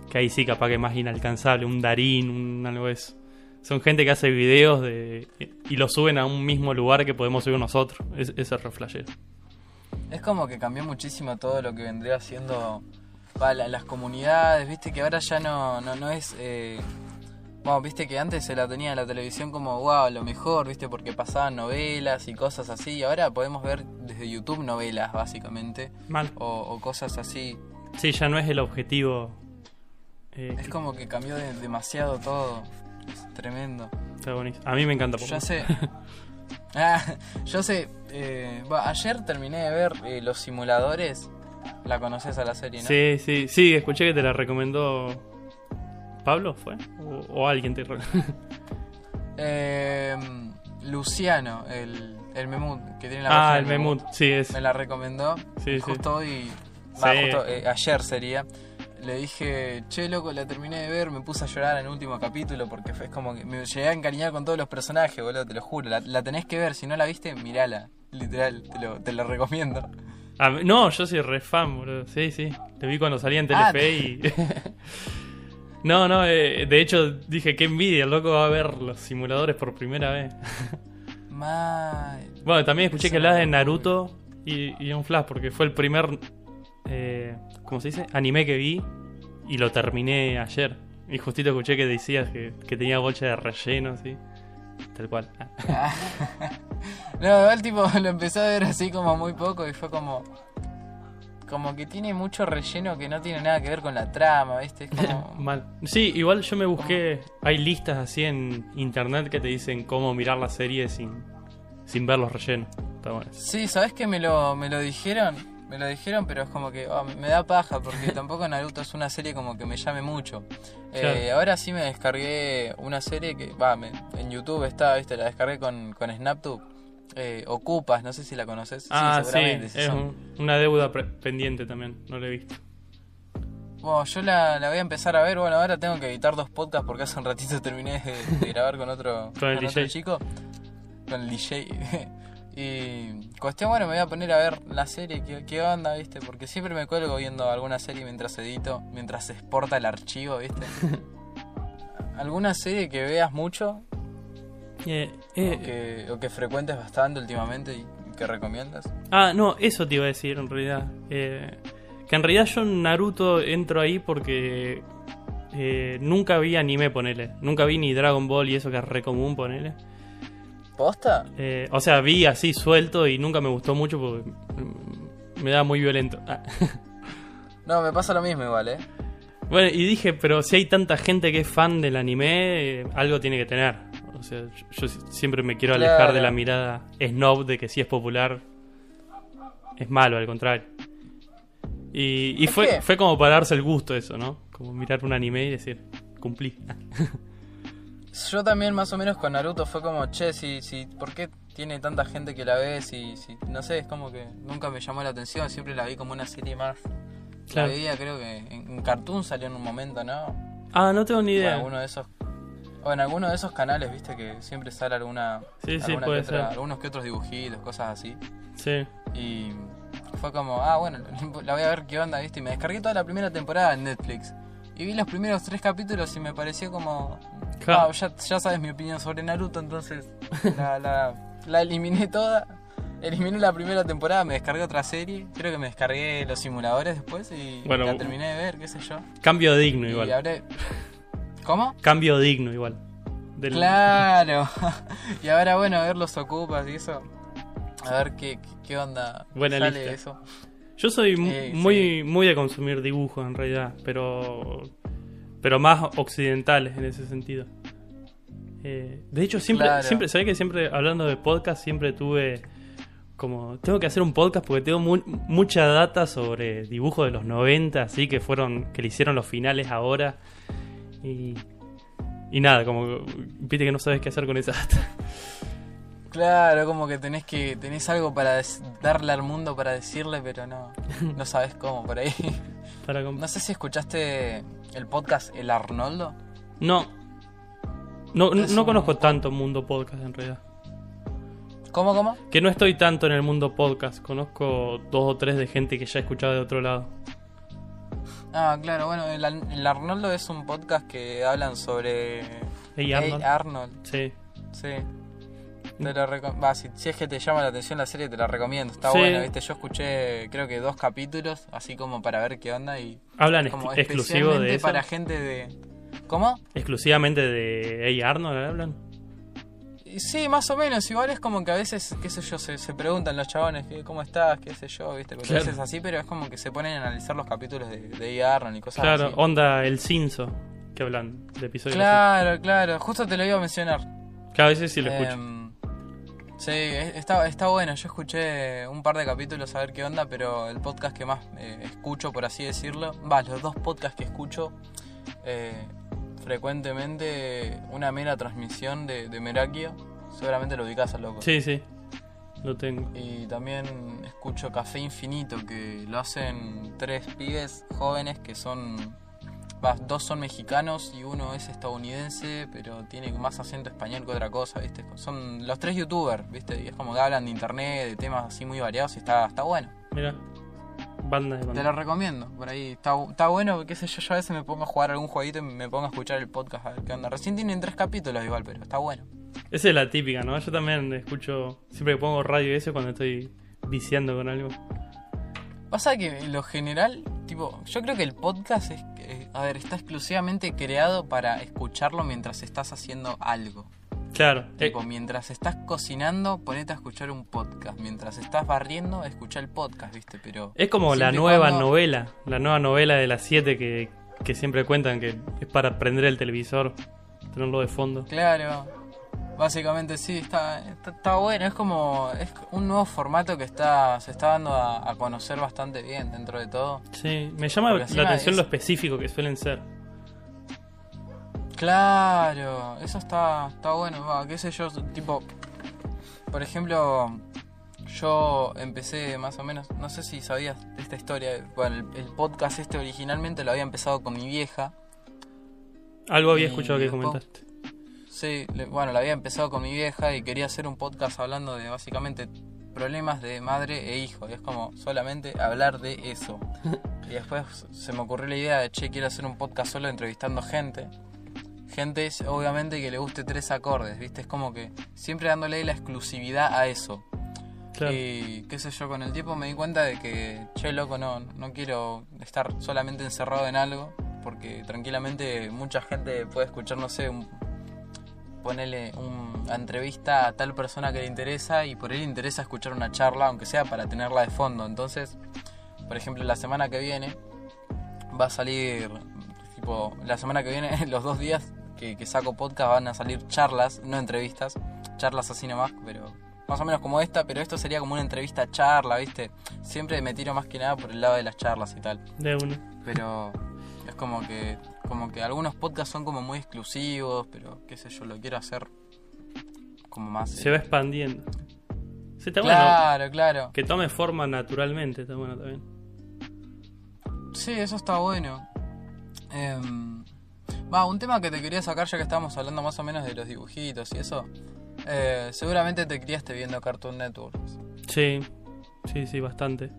B: Que ahí sí, capaz que es más inalcanzable. Un Darín, un algo de eso. Son gente que hace videos de, y lo suben a un mismo lugar que podemos subir nosotros. Es, ese es.
A: Es como que cambió muchísimo todo lo que vendría siendo las comunidades, viste que ahora ya no, no, no es... Eh, bueno, viste que antes se la tenía en la televisión como, wow, lo mejor, viste, porque pasaban novelas y cosas así, y ahora podemos ver desde YouTube novelas, básicamente,
B: Mal.
A: o, o cosas así.
B: Sí, ya no es el objetivo. eh,
A: Es como que cambió de- demasiado todo, es tremendo.
B: está buenísimo. A mí me encanta.
A: Yo sé. [LAUGHS] Ah, yo sé. eh, ayer terminé de ver eh, Los Simuladores. La conoces a la serie, ¿no?
B: Sí, sí, sí, escuché que te la recomendó Pablo, ¿fue? O, o alguien te
A: Eh, [LAUGHS] Luciano, el, el Memut, que tiene la
B: Ah, el Memut, sí, es.
A: Me la recomendó.
B: Sí,
A: justo hoy, va,
B: Sí.
A: justo, eh, ayer sería. Le dije, che, loco, la terminé de ver, me puse a llorar en el último capítulo porque fue es como que me llegué a encariñar con todos los personajes, boludo, te lo juro. La, la tenés que ver, si no la viste, mirala. Literal, te lo, te lo recomiendo.
B: Ah, no, yo soy re fan, boludo. Sí, sí. Te vi cuando salía en
A: Ah,
B: Telefe y. [LAUGHS] no, no, eh, de hecho dije que envidia, el loco va a ver los simuladores por primera vez. [LAUGHS] Bueno, también escuché que hablabas de Naruto y, y un Flash, porque fue el primer. Eh, ¿Cómo se dice? Anime que vi y lo terminé ayer. Y justito escuché que decías que, que tenía bolsa de relleno, así. Tal cual. [LAUGHS] [LAUGHS]
A: No, igual tipo [LAUGHS] lo empecé a ver así como muy poco y fue como. Como que tiene mucho relleno que no tiene nada que ver con la trama, ¿viste? Es como.
B: Mal. Sí, igual yo me busqué. Hay listas así en internet que te dicen cómo mirar la serie sin, sin ver los rellenos. Está bueno.
A: Sí, ¿sabes que me lo, me lo dijeron? Me lo dijeron, pero es como que oh, me da paja porque [LAUGHS] tampoco Naruto es una serie como que me llame mucho. Eh, ahora sí me descargué una serie que, va, me- en YouTube está, ¿viste? La descargué con, con SnapTube. Eh, Ocupas, no sé si la conoces.
B: Ah, sí,
A: seguramente, si
B: es
A: son-
B: un- una deuda pendiente también. No la he visto.
A: Bueno, yo la, la voy a empezar a ver. Bueno, ahora tengo que editar dos podcasts porque hace un ratito [LAUGHS] terminé de, de grabar con otro,
B: Con el
A: otro chico. Con el DJ. [LAUGHS] y cuestión, bueno, me voy a poner a ver la serie. ¿Qué, qué onda, viste? Porque siempre me cuelgo viendo alguna serie mientras edito, mientras se exporta el archivo, viste. [LAUGHS] ¿Alguna serie que veas mucho
B: Eh,
A: o,
B: eh,
A: que, o que frecuentes bastante últimamente y que recomiendas?
B: Ah, no, eso te iba a decir en realidad. Eh, que en realidad yo en Naruto entro ahí porque nunca vi anime, ponele. Nunca vi ni Dragon Ball y eso que es re común, ponele.
A: ¿Posta?
B: Eh, o sea, vi así suelto y nunca me gustó mucho porque mm, me da muy violento. Ah.
A: No, me pasa lo mismo igual, ¿eh?
B: Bueno, y dije, pero si hay tanta gente que es fan del anime, eh, algo tiene que tener. O sea, yo, yo si- siempre me quiero alejar de la mirada snob de que si es popular es malo, al contrario. Y, fue, fue como para darse el gusto eso, ¿no? Como mirar un anime y decir, cumplí. [LAUGHS]
A: Yo también más o menos con Naruto fue como, che, si, si, ¿por qué tiene tanta gente que la ve? Si, si, no sé, es como que nunca me llamó la atención, siempre la vi como una serie más.
B: Claro.
A: La veía creo que en, en Cartoon salió en un momento, ¿no?
B: Ah, no tengo ni
A: O en
B: idea.
A: alguno de esos o en alguno de esos canales, viste que siempre sale alguna,
B: Sí, sí,
A: alguna
B: puede
A: que otra-
B: ser.
A: algunos que otros dibujitos, cosas así.
B: Sí.
A: Y fue como, ah, bueno, [LAUGHS] la voy a ver qué onda, ¿viste? Y me descargué toda la primera temporada en Netflix. Y vi los primeros tres capítulos y me pareció como...
B: Claro.
A: ah, ya, ya sabes mi opinión sobre Naruto, entonces la, la, la eliminé toda. Eliminé la primera temporada, me descargué otra serie. Creo que me descargué los simuladores después y
B: Bueno,
A: la terminé de ver, qué sé yo.
B: Cambio digno
A: Y
B: igual.
A: habré... ¿Cómo?
B: Cambio digno igual. Del-
A: Claro. [LAUGHS] y ahora, bueno, a ver los ocupas y eso. A ver qué, qué, onda
B: Buena
A: sale
B: lista.
A: eso.
B: Yo soy
A: Eh,
B: muy, muy de consumir dibujos en realidad, pero pero más occidentales en ese sentido. Eh, de hecho, siempre,
A: Claro.
B: siempre, ¿sabés que siempre hablando de podcast siempre tuve como tengo que hacer un podcast porque tengo mu- mucha data sobre dibujos de los 90, así que fueron que le hicieron los finales ahora y y nada, como viste que no sabes qué hacer con esa data.
A: Claro, como que tenés que tenés algo para darle al mundo para decirle, pero no no sabes cómo por ahí. [LAUGHS]
B: Para
A: No sé si escuchaste el podcast El Arnoldo.
B: no. No, no,
A: un-
B: conozco tanto mundo podcast en realidad.
A: ¿Cómo, cómo?
B: Que no estoy tanto en el mundo podcast. Conozco dos o tres de gente que ya he escuchado de otro lado.
A: Ah, claro, bueno, el, el Arnoldo es un podcast que hablan sobre
B: Hey,
A: Hey
B: Arnold.
A: Arnold.
B: Sí.
A: Sí. Te lo va, si, si es que te llama la atención la serie, te la recomiendo. Está
B: Sí.
A: buena, ¿viste? Yo escuché, creo que dos capítulos, así como para ver qué onda y.
B: Hablan
A: Como
B: ex- exclusivo de eso.
A: para gente de. ¿Cómo?
B: Exclusivamente de Hey Arnold hablan.
A: Sí, más o menos. Igual es como que a veces, qué sé yo, se, se preguntan los chabones, ¿cómo estás? ¿Qué sé yo? ¿Viste? Porque
B: Claro.
A: a veces así, pero es como que se ponen a analizar los capítulos de, de A. Arnold y cosas
B: Claro,
A: así.
B: onda el Cinso. Que hablan de episodios.
A: Claro, claro. Justo te lo iba a mencionar.
B: así. Que a veces sí lo escucho.
A: Sí, es- está, está bueno. Yo escuché un par de capítulos a ver qué onda, pero el podcast que más eh, escucho, por así decirlo, va, los dos podcasts que escucho eh, frecuentemente, una mera transmisión de, de Merakio, Seguramente lo ubicás al loco.
B: Sí, sí. Lo tengo.
A: Y también escucho Café Infinito, que lo hacen tres pibes jóvenes que son. Dos son mexicanos y uno es estadounidense, pero tiene más acento español que otra cosa, ¿viste? Son los tres youtubers, ¿viste? Y es como que hablan de internet, de temas así muy variados y está, está bueno.
B: Mira. Banda de
A: Te
B: banda.
A: lo recomiendo, por ahí. Está, está bueno, qué sé yo, yo a veces me pongo a jugar algún jueguito y me pongo a escuchar el podcast a ver qué onda. Recién tienen tres capítulos igual, pero está bueno.
B: Esa es la típica, ¿no? Yo también escucho, siempre que pongo radio eso cuando estoy viciando con algo.
A: Pasa que en lo general, tipo, yo creo que el podcast es, eh, a ver, está exclusivamente creado para escucharlo mientras estás haciendo algo.
B: Claro. eh,
A: Tipo, mientras estás cocinando, ponete a escuchar un podcast. Mientras estás barriendo, escucha el podcast, ¿viste? Pero
B: es como la nueva
A: cuando-
B: novela, la nueva novela de las 7 que, que siempre cuentan que es para prender el televisor, tenerlo de fondo.
A: Claro. Básicamente sí, está, está, está bueno. Es como es un nuevo formato que está se está dando a, a conocer bastante bien dentro de todo.
B: Sí, me llama
A: Porque
B: la atención
A: es-
B: lo específico que suelen ser.
A: Claro, eso está, está bueno, va, qué sé yo, tipo, por ejemplo, yo empecé más o menos, no sé si sabías de esta historia, bueno, el, el podcast este originalmente lo había empezado con mi vieja,
B: Algo había escuchado que
A: después-
B: comentaste.
A: Sí, le- bueno, lo había empezado con mi vieja y quería hacer un podcast hablando de básicamente problemas de madre e hijo, y es como solamente hablar de eso. y después se me ocurrió la idea de, che, quiero hacer un podcast solo entrevistando gente. Gente obviamente que le guste tres acordes, ¿viste? Es como que siempre dándole la exclusividad a eso.
B: Claro.
A: Y qué sé yo, con el tiempo me di cuenta de que, che, loco, no, no quiero estar solamente encerrado en algo, porque tranquilamente mucha gente puede escuchar, no sé, un, ponerle una entrevista a tal persona que le interesa y por ahí le interesa escuchar una charla, aunque sea para tenerla de fondo. Entonces, por ejemplo, la semana que viene va a salir, tipo, la semana que viene, [LAUGHS] los dos días que, que saco podcast van a salir charlas, no entrevistas, charlas así nomás, pero más o menos como esta, pero esto sería como una entrevista charla, ¿viste? Siempre me tiro más que nada por el lado de las charlas y tal.
B: De uno.
A: Pero es como que como que algunos podcasts son como muy exclusivos, pero qué sé yo, lo quiero hacer como más...
B: Se
A: eh,
B: va expandiendo. Sí, está bueno.
A: Claro, claro.
B: Que tome forma naturalmente, está bueno también.
A: Sí, eso está bueno. Em, Va, un tema que te quería sacar ya que estábamos hablando más o menos de los dibujitos y eso. Eh, seguramente te criaste viendo Cartoon Network.
B: Sí, sí, sí, bastante.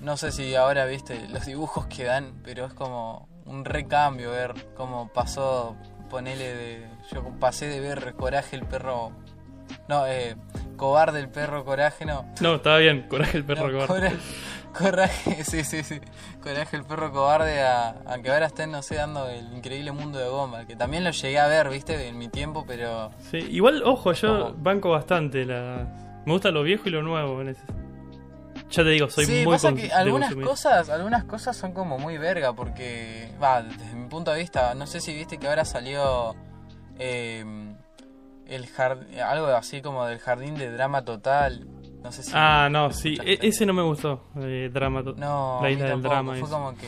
A: No sé si ahora viste los dibujos que dan, pero es como un recambio ver cómo pasó, ponele de... Yo pasé de ver Coraje el perro... No, eh, Cobarde el perro Coraje, no.
B: No, estaba bien, coraje el perro
A: No,
B: cobarde.
A: Cora- Coraje, [LAUGHS] sí, sí, sí. Coraje el perro cobarde a, a que ahora estén, no sé, dando el increíble mundo de Goma. Que también lo llegué a ver, viste, en mi tiempo, pero...
B: Sí, igual, ojo, yo banco bastante la... Me gusta lo viejo y lo nuevo en ese... Ya te digo, soy
A: sí,
B: muy
A: pasa que algunas cosas, algunas cosas son como muy verga, porque... Va, desde mi punto de vista, no sé si viste que ahora salió... eh, el jard- algo así como del jardín de drama total. No sé si...
B: Ah, no, sí, e- ese no me gustó, eh, drama.
A: No,
B: la isla del drama.
A: Fue
B: eso.
A: como que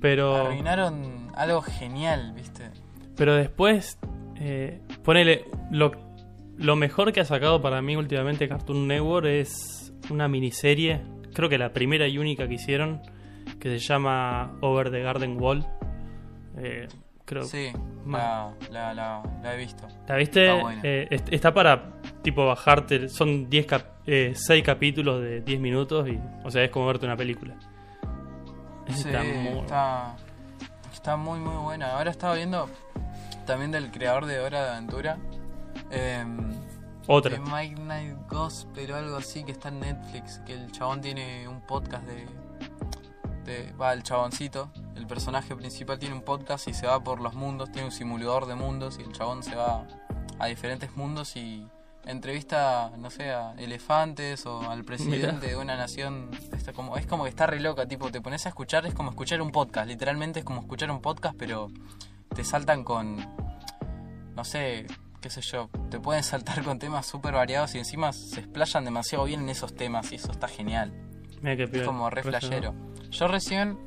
B: Pero,
A: arruinaron algo genial, viste.
B: pero después, eh, ponele, lo, lo mejor que ha sacado para mí últimamente Cartoon Network es una miniserie, creo que la primera y única que hicieron, que se llama Over the Garden Wall. Eh, creo
A: Sí, la, la, la, la he visto.
B: ¿La viste?
A: Está buena.
B: Eh, está para tipo bajarte, son 10 cap 6 capítulos de 10 minutos y o sea, es como verte una película.
A: Sí,
B: está muy
A: está, está muy muy buena. Ahora estaba viendo también del creador de Hora de Aventura. em,
B: otra.
A: que Mike Night Gospel o algo así que está en Netflix. Que el chabón tiene un podcast de. de va, el chaboncito. El personaje principal tiene un podcast y se va por los mundos. Tiene un simulador de mundos y el chabón se va a diferentes mundos y entrevista, no sé, a elefantes o al presidente de una nación. Está como, es como que está re loca, tipo, te pones a escuchar, es como escuchar un podcast. Literalmente es como escuchar un podcast, pero te saltan con, no sé, qué sé yo, te pueden saltar con temas súper variados y encima se explayan demasiado bien en esos temas y eso está genial.
B: Mira qué
A: Es como re
B: eso no.
A: flashero. Yo recién,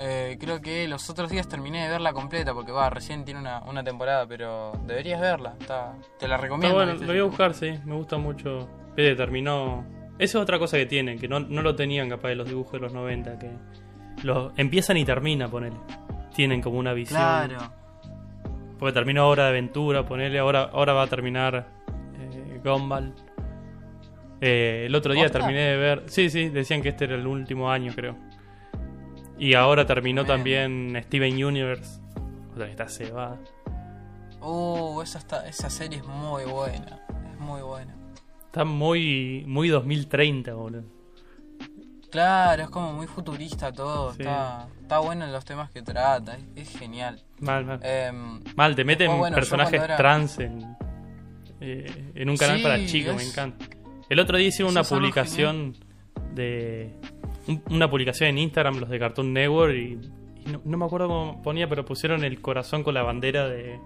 A: Eh, creo que los otros días terminé de verla completa porque va, recién tiene una, una temporada, pero deberías verla. Está, te la recomiendo.
B: bueno, lo voy a buscar, sí. Me gusta mucho. Fede terminó. Esa es otra cosa que tienen, que no, no lo tenían capaz de los dibujos de los 90, que los empiezan y termina, ponele. Tienen como una visión.
A: Claro.
B: Porque terminó Hora de Aventura, ponele, ahora, ahora va a terminar eh, Gumball. Eh, el otro día terminé de ver. Sí, sí, decían que este era el último año, creo. Y ahora terminó también Steven Universe. Otra que está cebada.
A: Uh, esa, está, esa serie es muy buena. Es muy buena.
B: Está muy, muy 2030, boludo.
A: Claro, es como muy futurista todo.
B: Sí.
A: Está, está bueno en los temas que trata. Es, es genial.
B: Mal, mal.
A: Em,
B: Mal, te meten
A: bueno,
B: personajes
A: era-
B: trans en, eh, en un canal
A: Sí,
B: para chicos, me encanta. El otro día hicieron una publicación de. un- una publicación en Instagram, los de Cartoon Network, y, y no, no me acuerdo cómo ponía, pero pusieron el corazón con la bandera de.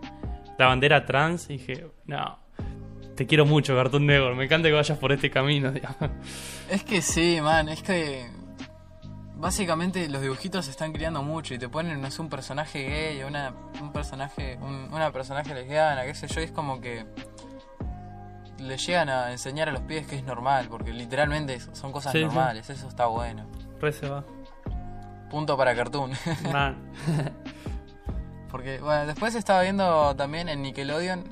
B: la bandera trans, y dije, no. Te quiero mucho, Cartoon Network. Me encanta que vayas por este camino, [LAUGHS] digamos.
A: Es que sí, man, es que básicamente los dibujitos se están criando mucho y te ponen, no sé, un personaje gay, una, un personaje, un- una personaje lesbiana, qué sé yo, y es como que le llegan a enseñar a los pibes que es normal, porque literalmente son cosas
B: Sí, sí.
A: normales, eso está bueno.
B: Re se va.
A: Punto para Cartoon. [LAUGHS] Porque, bueno, después estaba viendo también en Nickelodeon,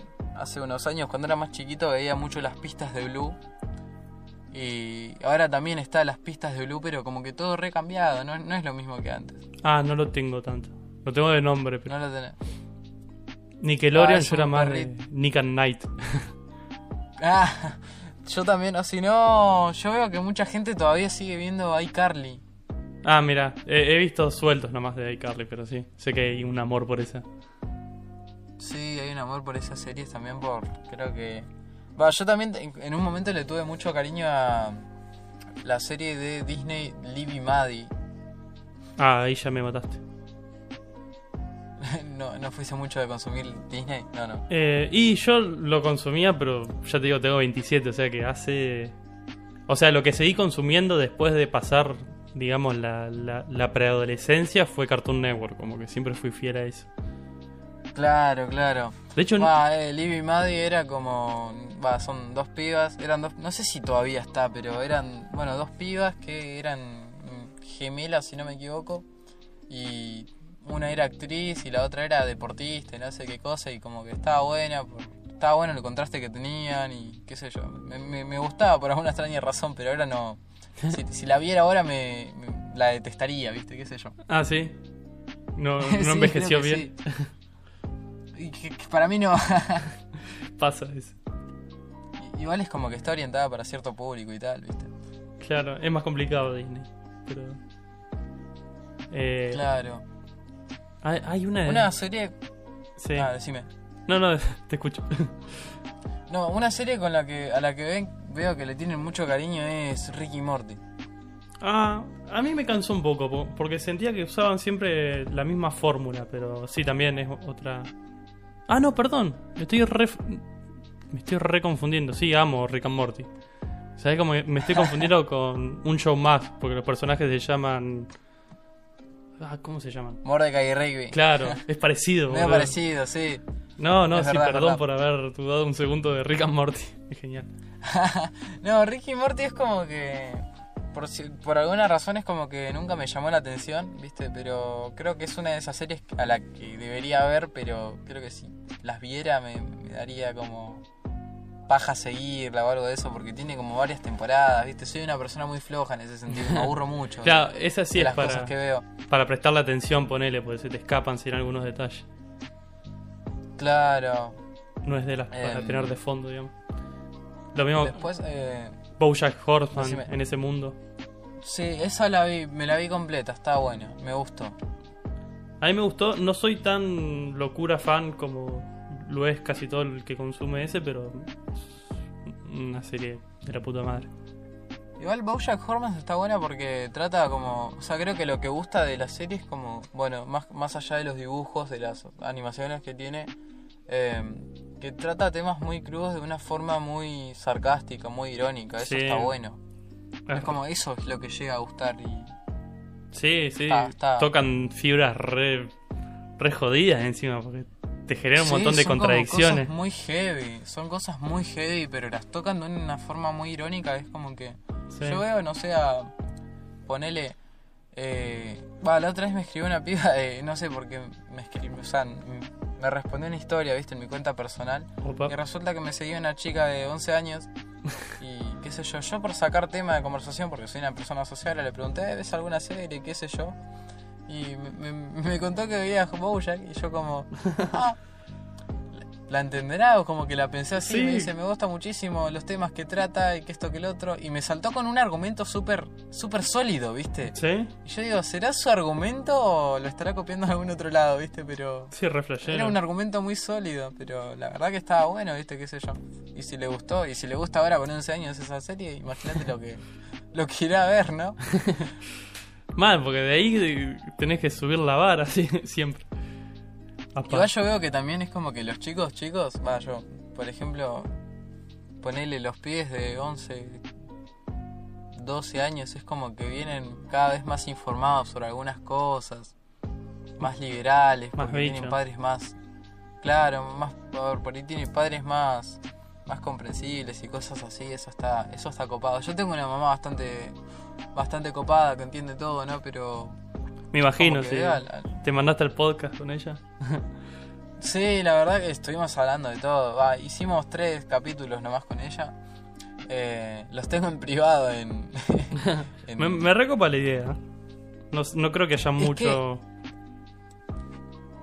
A: hace unos años, cuando era más chiquito, veía mucho las pistas de Blue. Y ahora también está las pistas de Blue, pero como que todo recambiado, no, no es lo mismo que antes.
B: Ah, no lo tengo tanto. Lo tengo de nombre, pero.
A: No lo tenés.
B: Nickelodeon
A: Ah,
B: yo era más de. Nick and Night. [LAUGHS]
A: Ah, yo también, o si no, yo veo que mucha gente todavía sigue viendo iCarly.
B: Ah, mira, he, he visto sueltos nomás de iCarly, pero sí, sé que hay un amor por esa.
A: Sí, hay un amor por esas series también por, creo que... Va, yo también en, un momento le tuve mucho cariño a la serie de Disney Libby Maddie.
B: Ah, ahí ya me mataste. [LAUGHS]
A: no, no fuiste mucho de consumir Disney, no, no.
B: Eh, y yo lo consumía, pero ya te digo, tengo 27, o sea que hace... O sea, lo que seguí consumiendo después de pasar, digamos, la, la, la preadolescencia fue Cartoon Network, como que siempre fui fiel a eso.
A: Claro, claro.
B: De hecho,
A: Va, eh, Libby y Maddie era como. Va, son dos pibas. Eran dos. No sé si todavía está, pero eran. Bueno, dos pibas que eran gemelas, si no me equivoco. Y una era actriz y la otra era deportista y no sé qué cosa. Y como que estaba buena. Estaba bueno el contraste que tenían y qué sé yo. Me, me- me gustaba por alguna extraña razón, pero ahora no. Si, si la viera ahora me, me- la detestaría, ¿viste? ¿Qué sé yo?
B: ah, sí. No, [LAUGHS] no
A: Sí,
B: envejeció bien.
A: sí. Y que- que para mí no. [LAUGHS]
B: Pasa eso.
A: Igual es como que está orientada para cierto público y tal, ¿viste?
B: Claro, es más complicado Disney. Pero... Eh,
A: Claro.
B: hay, hay una...
A: Una serie.
B: Sí.
A: Ah, decime.
B: No, no, [LAUGHS] te escucho.
A: No, una serie con la que a la que ven, veo que le tienen mucho cariño es Ricky Morty.
B: Ah, a mí me cansó un poco, po- porque sentía que usaban siempre la misma fórmula, pero sí, también es otra... Ah, no, perdón, me estoy re... Me estoy re confundiendo, sí, amo Rick and Morty. ¿Sabes cómo me estoy confundiendo [LAUGHS] con un show más? Porque los personajes se llaman... Ah, ¿cómo se llaman?
A: Mordecai y Rigby.
B: Claro, es [LAUGHS] parecido. Boludo.
A: parecido, sí.
B: No, no,
A: Es
B: sí,
A: verdad, es
B: perdón
A: verdad.
B: por haber dudado un segundo de Rick and Morty. Es genial. [LAUGHS]
A: no, Ricky y Morty es como que. Por, por alguna razón es como que nunca me llamó la atención, ¿viste? Pero creo que es una de esas series a la que debería ver, pero creo que si las viera me, me daría como paja seguirla o algo de eso, porque tiene como varias temporadas, ¿viste? Soy una persona muy floja en ese sentido, me aburro [LAUGHS] mucho
B: Claro, esa sí
A: de
B: es
A: las
B: para,
A: cosas que veo.
B: para prestarle atención, ponele, porque se te escapan sin algunos detalles.
A: Claro.
B: No es de las para
A: Em.
B: tener de fondo, digamos. Lo mismo
A: Después, eh,
B: Bojack Horseman en ese mundo.
A: sí, esa la vi, me la vi completa, está buena, me gustó.
B: A mí me gustó, no soy tan locura fan como lo es casi todo el que consume ese, pero una serie de la puta madre.
A: Igual Bojack Horseman está buena porque trata como, o sea, creo que lo que gusta de la serie es como, bueno, más, más allá de los dibujos, de las animaciones que tiene, eh, que trata temas muy crudos de una forma muy sarcástica, muy irónica, eso
B: Sí.
A: está bueno.
B: Ah,
A: Es como eso es lo que llega a gustar y
B: Sí, sí.
A: Está- está-
B: Tocan fibras re, re jodidas encima, porque te genera un
A: Sí,
B: montón de
A: son
B: contradicciones.
A: cosas muy heavy, son cosas muy heavy, pero las tocan de una forma muy irónica. Es como que
B: Sí.
A: yo veo, no sé, a ponele. Eh, va, la otra vez me escribió una piba de, no sé por qué me escribió, o sea, me respondió una historia, viste, en mi cuenta personal.
B: Opa.
A: Y resulta que me seguía una chica de 11 años [LAUGHS] y qué sé yo, yo por sacar tema de conversación, porque soy una persona social, le pregunté, ¿ves alguna serie? qué sé yo. Y me, me- me contó que veía Bojack y yo como, [LAUGHS] ah, ¿la entenderá? O como que la pensé así,
B: Sí.
A: me dice, me gusta muchísimo los temas que trata y que esto que el otro. Y me saltó con un argumento súper, súper sólido, ¿viste?
B: ¿Sí?
A: Y yo digo, ¿será su argumento o lo estará copiando de algún otro lado, ¿viste? Pero...
B: Sí, re flashero.
A: Era un argumento muy sólido, pero la verdad que estaba bueno, ¿viste? ¿Qué sé yo? Y si le gustó, y si le gusta ahora con 11 años esa serie, imagínate lo que, [LAUGHS] lo que irá a ver, ¿no? [LAUGHS]
B: Mal, porque de ahí tenés que subir la vara, [LAUGHS] siempre. Apa.
A: Igual yo veo que también es como que los chicos, chicos, va, yo, por ejemplo, ponerle los pies de 11, 12 años, es como que vienen cada vez más informados sobre algunas cosas, más liberales,
B: Más
A: porque tienen padres más, claro, más, por por ahí tienen padres más, más comprensibles y cosas así, eso está, eso está copado. Yo tengo una mamá bastante, bastante copada que entiende todo, ¿no? Pero
B: Me imagino, sí.
A: veo al- al-
B: ¿Te mandaste el podcast con ella? [LAUGHS]
A: Sí, la verdad que estuvimos hablando de todo. Va, hicimos tres capítulos nomás con ella. Eh, los tengo en privado en... [LAUGHS] en-
B: Me, me recopa la idea. No, no creo que haya
A: Es
B: mucho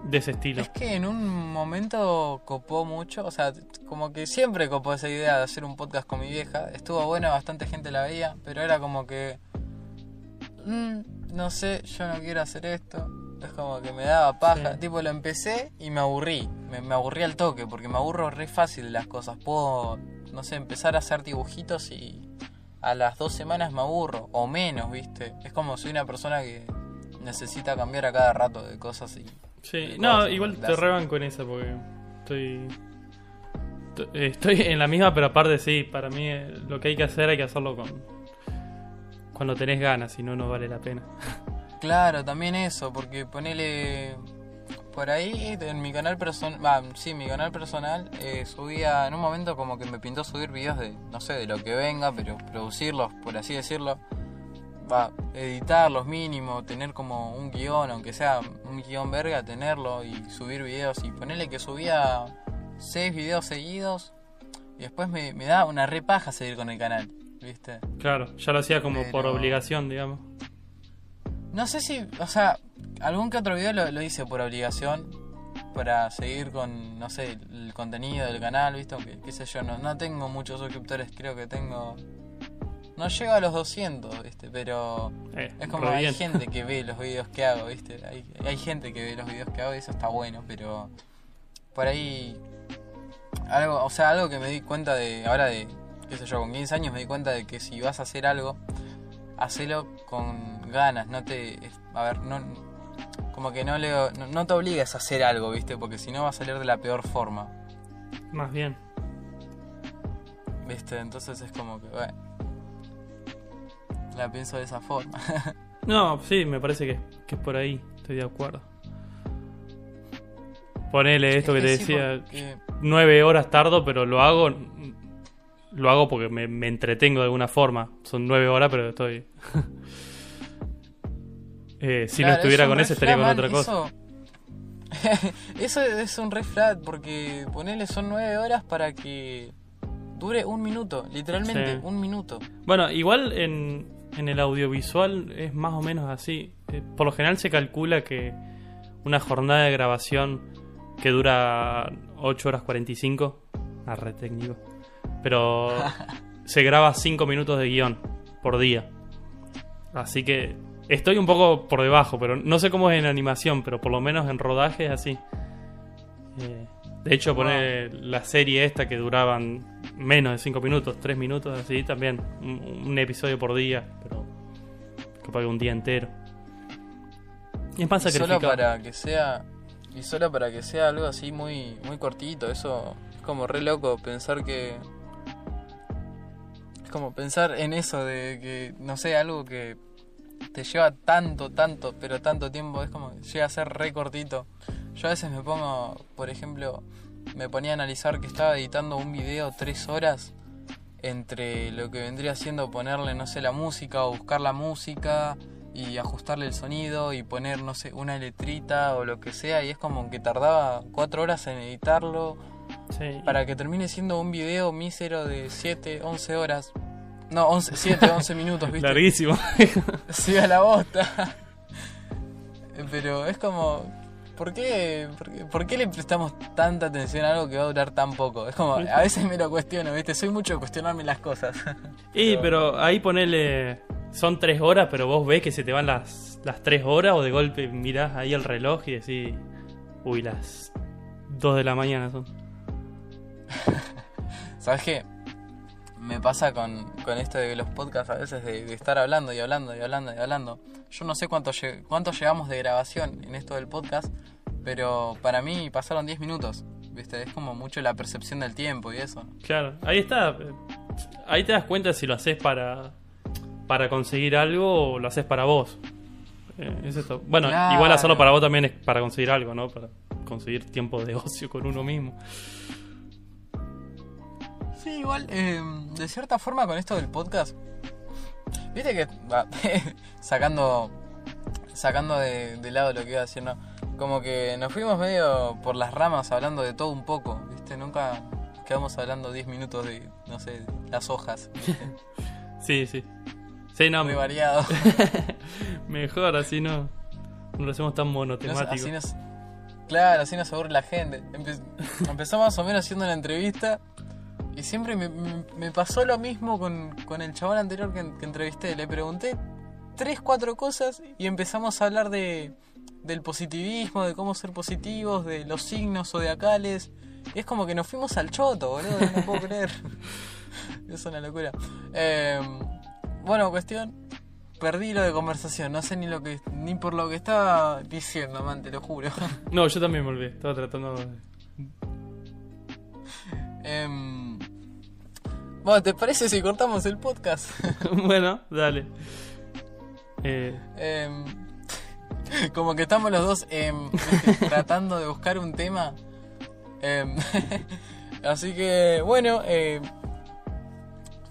B: de ese estilo.
A: Es que en un momento copó mucho, o sea, como que siempre copó esa idea de hacer un podcast con mi vieja. Estuvo bueno, bastante gente la veía, pero era como que... mm, no sé, yo no quiero hacer esto. Es como que me daba paja.
B: Sí.
A: Tipo, lo empecé y me aburrí. Me, me aburrí al toque, porque me aburro re fácil de las cosas. Puedo, no sé, empezar a hacer dibujitos y a las dos semanas me aburro. O menos, ¿viste? Es como soy una persona que necesita cambiar a cada rato de cosas y...
B: Sí, no,
A: cosas,
B: igual te
A: hacer.
B: reban con esa porque estoy. Estoy en la misma, pero aparte sí, para mí lo que hay que hacer hay que hacerlo con. Cuando tenés ganas, si no, no vale la pena. [LAUGHS]
A: Claro, también eso, porque ponele por ahí en mi canal personal, sí, mi canal personal eh, subía en un momento como que me pintó subir videos de, no sé, de lo que venga, pero producirlos, por así decirlo, va, editarlos mínimo, tener como un guion, aunque sea un guion verga, tenerlo y subir videos. Y ponerle que subía seis videos seguidos y después me, me da una repaja seguir con el canal, ¿viste?
B: Claro, ya lo hacía como por obligación, digamos.
A: No sé si, o sea, algún que otro video lo, lo hice por obligación, para seguir con, no sé, el contenido del canal, ¿viste? Aunque, qué sé yo, no, no tengo muchos suscriptores, creo que tengo... No llego a los 200, ¿viste? Pero
B: Eh,
A: es como hay
B: bien.
A: gente [LAUGHS] que ve los videos que hago, ¿viste? Hay, hay gente que ve los videos que hago y eso está bueno, pero por ahí... Algo, o sea, algo que me di cuenta de, ahora de, qué sé yo, con 15 años me di cuenta de que si vas a hacer algo, hacelo con ganas, no te... A ver, no... Como que no, le, no, no te obligues a hacer algo, ¿viste? Porque si no va a salir de la peor forma,
B: Más bien.
A: ¿viste? Entonces es como que, bueno... La pienso de esa forma. [LAUGHS]
B: No, sí, me parece que, que es por ahí. Estoy de acuerdo. Ponele esto que te
A: sí,
B: decía.
A: porque-
B: nueve horas tardo, pero lo hago. Lo hago porque me, me entretengo de alguna forma. Son nueve horas, pero estoy. [LAUGHS] Eh, si no estuviera
A: es
B: con eso, estaría con otra cosa.
A: Eso... [LAUGHS] eso es un red flag porque ponerle son nueve horas para que dure un minuto, literalmente
B: Sí.
A: un minuto.
B: Bueno, igual en, en el audiovisual es más o menos así. Eh, por lo general se calcula que una jornada de grabación que dura 8 horas 45, arre técnico, pero [LAUGHS] se graba 5 minutos de guion por día. Así que estoy un poco por debajo, pero no sé cómo es en animación, pero por lo menos en rodaje es así. Eh, de hecho,
A: Wow.
B: poner la serie esta que duraban menos de 5 minutos, 3 minutos, así también. Un, un episodio por día, pero capaz que un día entero. Y es más
A: Y solo para que sea y solo para que sea algo así muy muy cortito, eso es como re loco pensar que como pensar en eso de que no sé, algo que te lleva tanto, tanto, pero tanto tiempo, es como que llega a ser re cortito. Yo a veces me pongo, por ejemplo, me ponía a analizar que estaba editando un video tres horas entre lo que vendría siendo ponerle, no sé, la música o buscar la música y ajustarle el sonido y poner, no sé, una letrita o lo que sea y es como que tardaba cuatro horas en editarlo
B: Sí.
A: para que termine siendo un video mísero de 7, 11 horas. No, 11, 7, 11 minutos, ¿viste?
B: Larguísimo. [LAUGHS]
A: Sí, a la bosta. Pero es como. ¿por qué, por, qué, por qué le prestamos tanta atención a algo que va a durar tan poco? Es como. A veces me lo cuestiono, ¿viste? Soy mucho de cuestionarme las cosas. [LAUGHS]
B: Y, pero ahí ponele. Son tres horas, pero vos ves que se te van las, las tres horas o de golpe mirás ahí el reloj y decís. Uy, las dos de la mañana son. [LAUGHS]
A: ¿Sabes qué? Me pasa con, con esto de los podcasts a veces de, de estar hablando y hablando y hablando y hablando. Yo no sé cuánto, lle- cuánto llevamos de grabación en esto del podcast, pero para mí pasaron 10 minutos. ¿Viste? Es como mucho la percepción del tiempo y eso.
B: Claro, ahí está. Ahí te das cuenta si lo haces para, para conseguir algo o lo haces para vos. Eh, es esto. Bueno,
A: Claro.
B: igual hacerlo para vos también es para conseguir algo, ¿no? Para conseguir tiempo de [LAUGHS] ocio con uno mismo.
A: Sí, igual, eh, de cierta forma con esto del podcast, viste que, va, [LAUGHS] sacando sacando de, de lado lo que iba haciendo, como que nos fuimos medio por las ramas hablando de todo un poco, viste, nunca quedamos hablando 10 minutos de, no sé, las hojas, ¿viste? [LAUGHS]
B: Sí, sí. Sí, no,
A: muy variado. [LAUGHS]
B: mejor así no. No lo hacemos tan monotemático.
A: así nos, claro, así nos aburre la gente. Empe- empezó más o menos haciendo una entrevista y siempre me, pasó lo mismo con, con el chabón anterior que, que entrevisté. Le pregunté tres, cuatro cosas y empezamos a hablar de del positivismo, de cómo ser positivos, de los signos zodiacales. Y es como que nos fuimos al choto, boludo, no puedo creer. [LAUGHS] es una locura. Eh, bueno, cuestión, perdí lo de conversación, no sé ni lo que ni por lo que estaba diciendo, man, te lo juro. [LAUGHS]
B: No, yo también olvidé. Estaba tratando de...
A: Em, bueno, ¿te parece si cortamos el podcast? [LAUGHS]
B: bueno, dale. Eh,
A: Em, [LAUGHS] como que estamos los dos em, [LAUGHS] tratando de buscar un tema. Em, así que, bueno,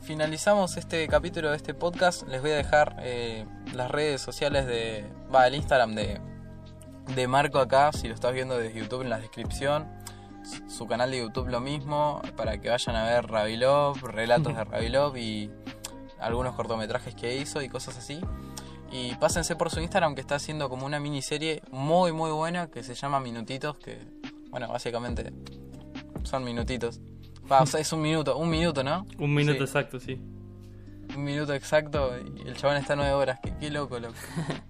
A: finalizamos este capítulo de este podcast. Les voy a dejar eh, las redes sociales de. Va, el Instagram de, de Marco acá, si lo estás viendo desde YouTube en la descripción. Su- canal de YouTube lo mismo, para que vayan a ver Ravilov, relatos de Ravilov y algunos cortometrajes que hizo y cosas así. Y pásense por su Instagram que está haciendo como una miniserie muy muy buena que se llama Minutitos, que bueno, básicamente son minutitos. Va, o sea, es un minuto, un minuto, ¿no? [LAUGHS]
B: un minuto
A: Sí.
B: exacto, sí.
A: Un minuto exacto y el chabón está nueve horas. Qué, qué loco, loco.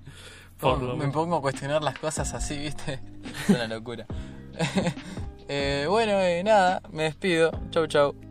A: [LAUGHS]
B: Por lo
A: me pongo a cuestionar las cosas así, ¿viste? [LAUGHS] Es una locura. [LAUGHS] Eh, bueno, eh, nada, me despido. Chau, chau.